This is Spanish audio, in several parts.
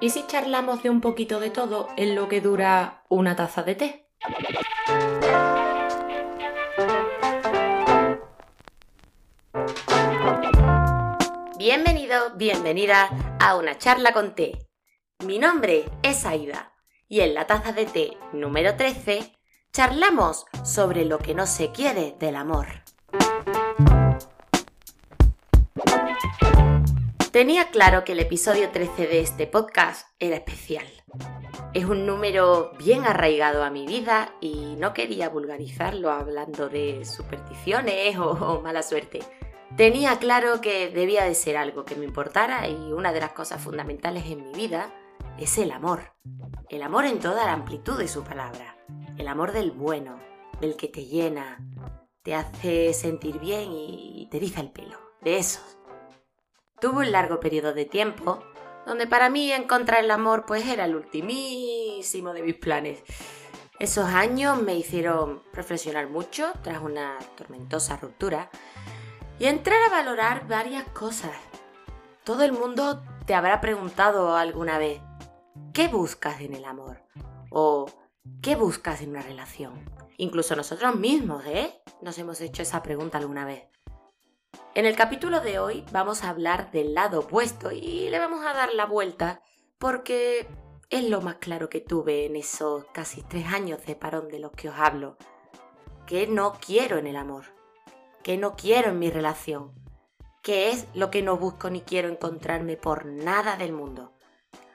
¿Y si charlamos de un poquito de todo en lo que dura una taza de té? Bienvenido, bienvenida a una charla con té. Mi nombre es Aida y en la taza de té número 13 charlamos sobre lo que no se quiere del amor. Tenía claro que el episodio 13 de este podcast era especial. Es un número bien arraigado a mi vida y no quería vulgarizarlo hablando de supersticiones o, mala suerte. Tenía claro que debía de ser algo que me importara y una de las cosas fundamentales en mi vida es el amor. El amor en toda la amplitud de su palabra. El amor del bueno, del que te llena, te hace sentir bien y te riza el pelo. De esos. Tuve un largo periodo de tiempo donde para mí encontrar el amor pues era el ultimísimo de mis planes. Esos años me hicieron reflexionar mucho tras una tormentosa ruptura y entrar a valorar varias cosas. Todo el mundo te habrá preguntado alguna vez, ¿qué buscas en el amor? O ¿qué buscas en una relación? Incluso nosotros mismos, ¿eh? Nos hemos hecho esa pregunta alguna vez. En el capítulo de hoy vamos a hablar del lado opuesto y le vamos a dar la vuelta porque es lo más claro que tuve en esos casi tres años de parón de los que os hablo. ¿Qué no quiero en el amor? ¿Qué no quiero en mi relación? ¿Qué es lo que no busco ni quiero encontrarme por nada del mundo?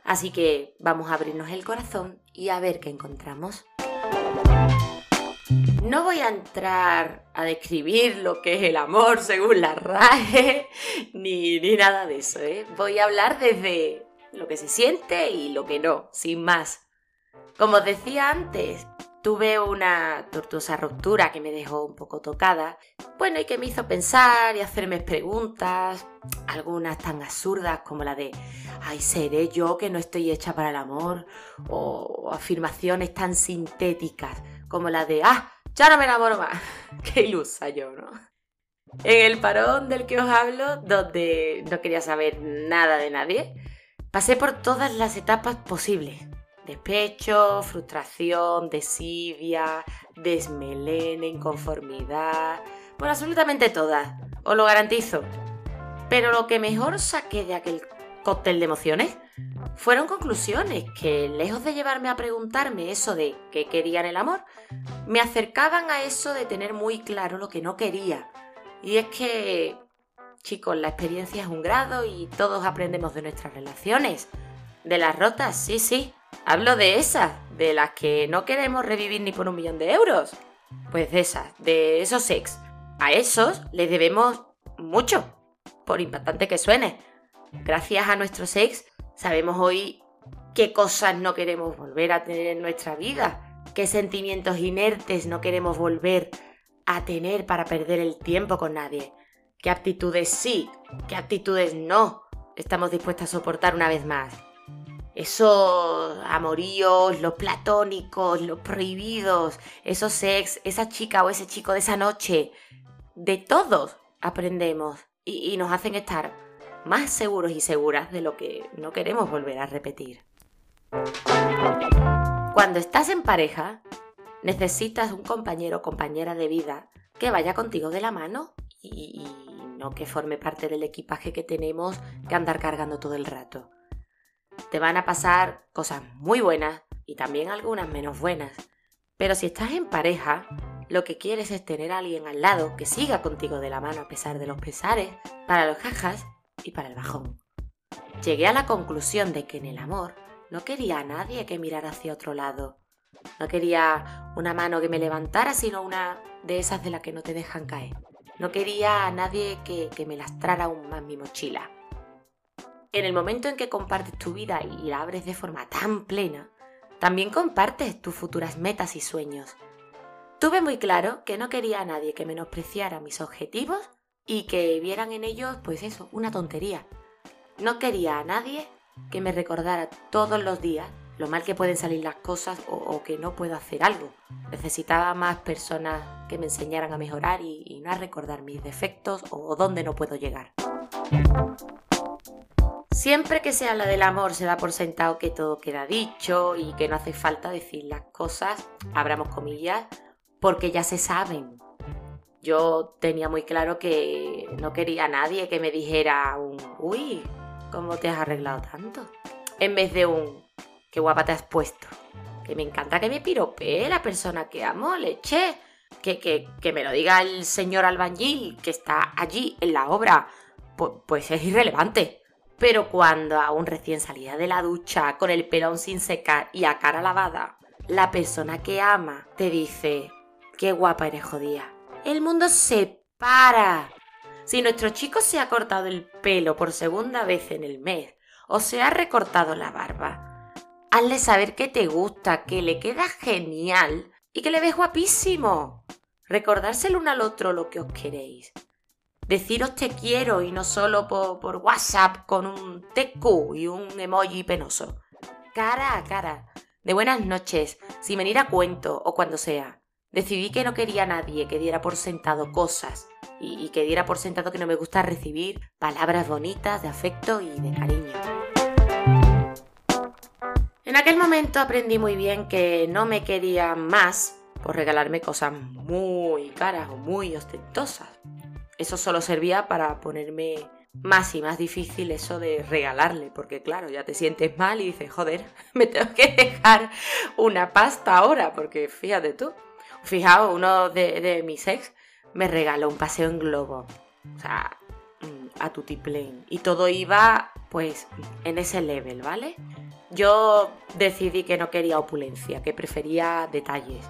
Así que vamos a abrirnos el corazón y a ver qué encontramos. No voy a entrar a describir lo que es el amor según la RAE, ni, ni nada de eso. ¿eh? Voy a hablar desde lo que se siente y lo que no, sin más. Como os decía antes, tuve una tortuosa ruptura que me dejó un poco tocada, bueno, y que me hizo pensar y hacerme preguntas, algunas tan absurdas como la de, ay, seré yo que no estoy hecha para el amor, o afirmaciones tan sintéticas como la de, ah, ya no me enamoro más. Qué ilusa yo, ¿no? En el parón del que os hablo, donde no quería saber nada de nadie, pasé por todas las etapas posibles. Despecho, frustración, desidia, desmelene, inconformidad. Bueno, absolutamente todas. Os lo garantizo. Pero lo que mejor saqué de aquel cóctel de emociones fueron conclusiones que, lejos de llevarme a preguntarme eso de qué quería en el amor, me acercaban a eso de tener muy claro lo que no quería. Y es que, chicos, la experiencia es un grado y todos aprendemos de nuestras relaciones. De las rotas, sí, sí. Hablo de esas, de las que no queremos revivir ni por un millón de euros. Pues de esas, de esos ex. A esos les debemos mucho, por impactante que suene. Gracias a nuestros ex Sabemos hoy qué cosas no queremos volver a tener en nuestra vida, qué sentimientos inertes no queremos volver a tener para perder el tiempo con nadie, qué actitudes sí, qué actitudes no estamos dispuestos a soportar una vez más. Esos amoríos, los platónicos, los prohibidos, esos sex, esa chica o ese chico de esa noche, de todos aprendemos y, y nos hacen estar más seguros y seguras de lo que no queremos volver a repetir. Cuando estás en pareja, necesitas un compañero o compañera de vida que vaya contigo de la mano y, no que forme parte del equipaje que tenemos que andar cargando todo el rato. Te van a pasar cosas muy buenas y también algunas menos buenas. Pero si estás en pareja, lo que quieres es tener a alguien al lado que siga contigo de la mano a pesar de los pesares, para los jajas y para el bajón. Llegué a la conclusión de que en el amor no quería a nadie que mirara hacia otro lado. No quería una mano que me levantara, sino una de esas de las que no te dejan caer. No quería a nadie que, que me lastrara aún más mi mochila. En el momento en que compartes tu vida y la abres de forma tan plena, también compartes tus futuras metas y sueños. Tuve muy claro que no quería a nadie que menospreciara mis objetivos y que vieran en ellos, pues eso, una tontería. No quería a nadie que me recordara todos los días lo mal que pueden salir las cosas o, que no puedo hacer algo. Necesitaba más personas que me enseñaran a mejorar y, no a recordar mis defectos o dónde no puedo llegar. Siempre que se habla del amor se da por sentado que todo queda dicho y que no hace falta decir las cosas, abramos comillas, porque ya se saben. Yo tenía muy claro que no quería a nadie que me dijera un, uy, ¿cómo te has arreglado tanto? En vez de un, qué guapa te has puesto. Que me encanta que me piropee la persona que amo, leche. Que, que, que me lo diga el señor albañil que está allí en la obra, pues, pues es irrelevante. Pero cuando aún recién salida de la ducha, con el pelón sin secar y a cara lavada, la persona que ama te dice, qué guapa eres jodida. El mundo se para. Si nuestro chico se ha cortado el pelo por segunda vez en el mes o se ha recortado la barba, hazle saber que te gusta, que le queda genial y que le ves guapísimo. Recordárselo uno al otro lo que os queréis deciros te quiero y no solo por, WhatsApp con un TQ y un emoji penoso. Cara a cara, de buenas noches, sin venir a cuento o cuando sea. Decidí que no quería a nadie que diera por sentado cosas y, que diera por sentado que no me gusta recibir palabras bonitas de afecto y de cariño. En aquel momento aprendí muy bien que no me quería más por regalarme cosas muy caras o muy ostentosas eso solo servía para ponerme más y más difícil eso de regalarle, porque claro, ya te sientes mal y dices, joder, me tengo que dejar una pasta ahora, porque fíjate tú, fijaos, uno de, mis ex me regaló un paseo en globo, o sea, mm, a tutiplén, y todo iba pues en ese level, ¿vale? Yo decidí que no quería opulencia, que prefería detalles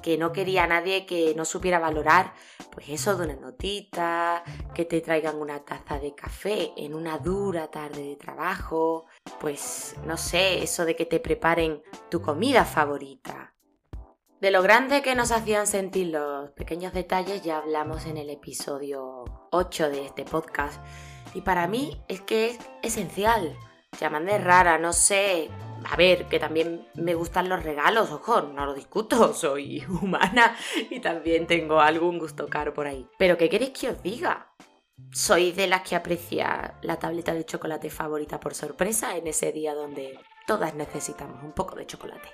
que no quería a nadie que no supiera valorar, pues eso de una notita, que te traigan una taza de café en una dura tarde de trabajo, pues no sé, eso de que te preparen tu comida favorita. De lo grande que nos hacían sentir los pequeños detalles ya hablamos en el episodio 8 de este podcast. Y para mí es que es esencial. Llamadme rara, no sé, a ver, que también me gustan los regalos, ojo, no lo discuto, soy humana y también tengo algún gusto caro por ahí. Pero ¿qué queréis que os diga? Soy de las que aprecia la tableta de chocolate favorita por sorpresa en ese día donde todas necesitamos un poco de chocolate.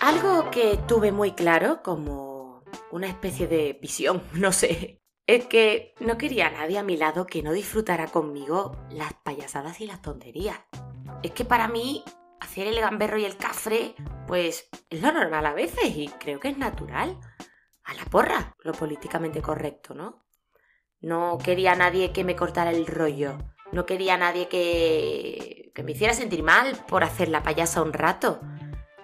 Algo que tuve muy claro como una especie de visión, no sé, es que no quería a nadie a mi lado que no disfrutara conmigo las payasadas y las tonterías. Es que para mí hacer el gamberro y el cafre, pues es lo normal a veces y creo que es natural. A la porra, lo políticamente correcto, ¿no? No quería a nadie que me cortara el rollo. No quería a nadie que, que me hiciera sentir mal por hacer la payasa un rato.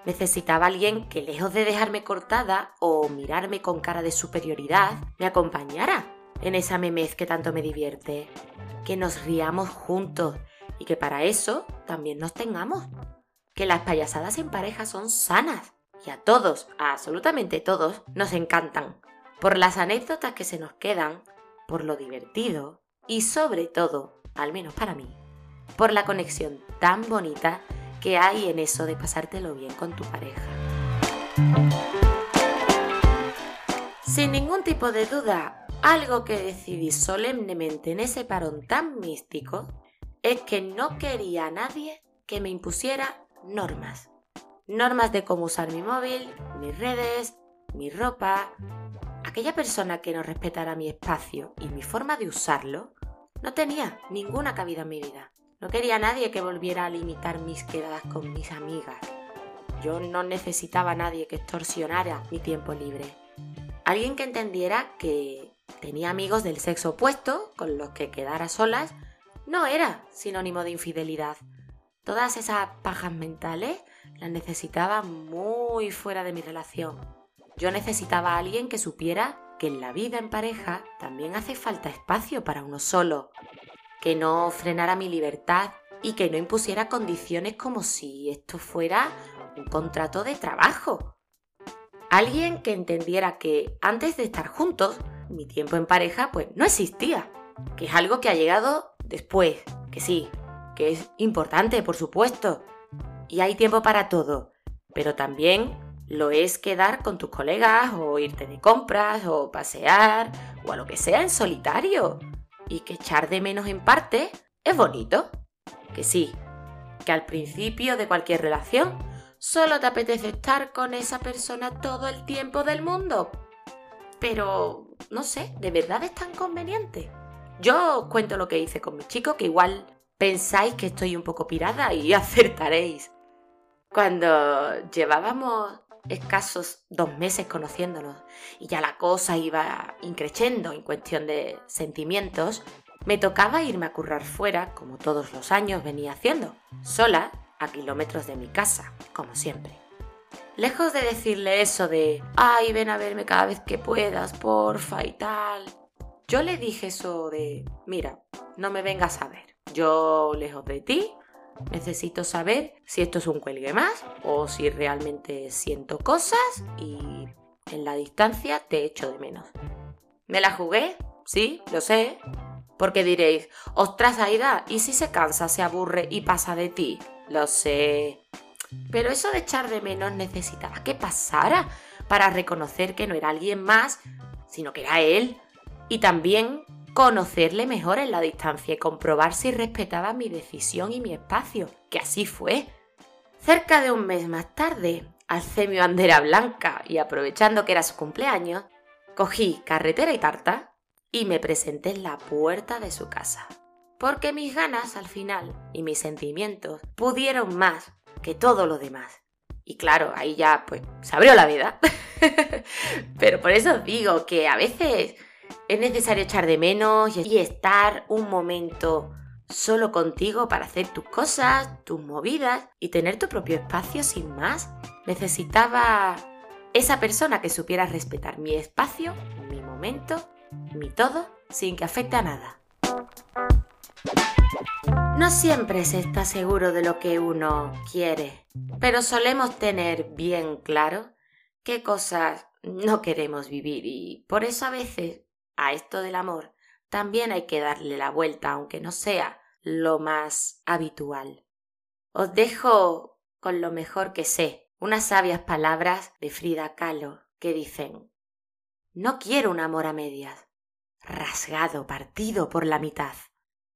Necesitaba alguien que lejos de dejarme cortada o mirarme con cara de superioridad, me acompañara en esa memez que tanto me divierte, que nos riamos juntos y que para eso también nos tengamos, que las payasadas en pareja son sanas y a todos, a absolutamente todos, nos encantan, por las anécdotas que se nos quedan, por lo divertido y sobre todo, al menos para mí, por la conexión tan bonita que hay en eso de pasártelo bien con tu pareja. Sin ningún tipo de duda, algo que decidí solemnemente en ese parón tan místico es que no quería a nadie que me impusiera normas. Normas de cómo usar mi móvil, mis redes, mi ropa. Aquella persona que no respetara mi espacio y mi forma de usarlo no tenía ninguna cabida en mi vida. No quería nadie que volviera a limitar mis quedadas con mis amigas. Yo no necesitaba a nadie que extorsionara mi tiempo libre. Alguien que entendiera que tenía amigos del sexo opuesto con los que quedar a solas no era sinónimo de infidelidad. Todas esas pajas mentales las necesitaba muy fuera de mi relación. Yo necesitaba a alguien que supiera que en la vida en pareja también hace falta espacio para uno solo, que no frenara mi libertad y que no impusiera condiciones como si esto fuera un contrato de trabajo. Alguien que entendiera que antes de estar juntos mi tiempo en pareja pues no existía, que es algo que ha llegado después, que sí, que es importante, por supuesto, y hay tiempo para todo, pero también lo es quedar con tus colegas o irte de compras o pasear o a lo que sea en solitario. Y que echar de menos en parte es bonito. Que sí, que al principio de cualquier relación solo te apetece estar con esa persona todo el tiempo del mundo. Pero, no sé, ¿de verdad es tan conveniente? Yo os cuento lo que hice con mi chico, que igual pensáis que estoy un poco pirada y acertaréis. Cuando llevábamos escasos dos meses conociéndonos y ya la cosa iba increciendo en cuestión de sentimientos, me tocaba irme a currar fuera, como todos los años venía haciendo, sola, a kilómetros de mi casa, como siempre. Lejos de decirle eso de, ay, ven a verme cada vez que puedas, porfa y tal, yo le dije eso de, mira, no me vengas a ver, yo lejos de ti Necesito saber si esto es un cuelgue más o si realmente siento cosas y en la distancia te echo de menos. ¿Me la jugué? Sí, lo sé. Porque diréis, ostras Aida, ¿y si se cansa, se aburre y pasa de ti? Lo sé. Pero eso de echar de menos necesitaba que pasara para reconocer que no era alguien más, sino que era él. Y también conocerle mejor en la distancia y comprobar si respetaba mi decisión y mi espacio, que así fue. Cerca de un mes más tarde, alcé mi bandera blanca y aprovechando que era su cumpleaños, cogí carretera y tarta y me presenté en la puerta de su casa. Porque mis ganas al final y mis sentimientos pudieron más que todo lo demás. Y claro, ahí ya pues se abrió la vida. Pero por eso os digo que a veces es necesario echar de menos y estar un momento solo contigo para hacer tus cosas, tus movidas y tener tu propio espacio sin más. Necesitaba esa persona que supiera respetar mi espacio, mi momento, mi todo, sin que afecte a nada. No siempre se está seguro de lo que uno quiere, pero solemos tener bien claro qué cosas no queremos vivir y por eso a veces a esto del amor también hay que darle la vuelta, aunque no sea lo más habitual. Os dejo con lo mejor que sé, unas sabias palabras de Frida Kahlo que dicen No quiero un amor a medias, rasgado, partido por la mitad.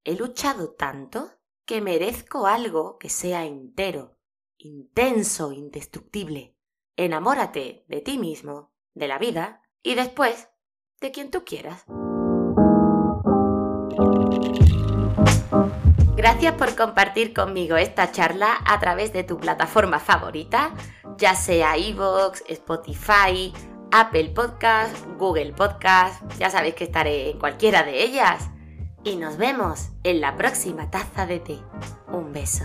He luchado tanto que merezco algo que sea entero, intenso, indestructible. Enamórate de ti mismo, de la vida, y después de quien tú quieras. Gracias por compartir conmigo esta charla a través de tu plataforma favorita, ya sea iVoox, Spotify, Apple Podcast, Google Podcast, ya sabéis que estaré en cualquiera de ellas. Y nos vemos en la próxima taza de té. Un beso.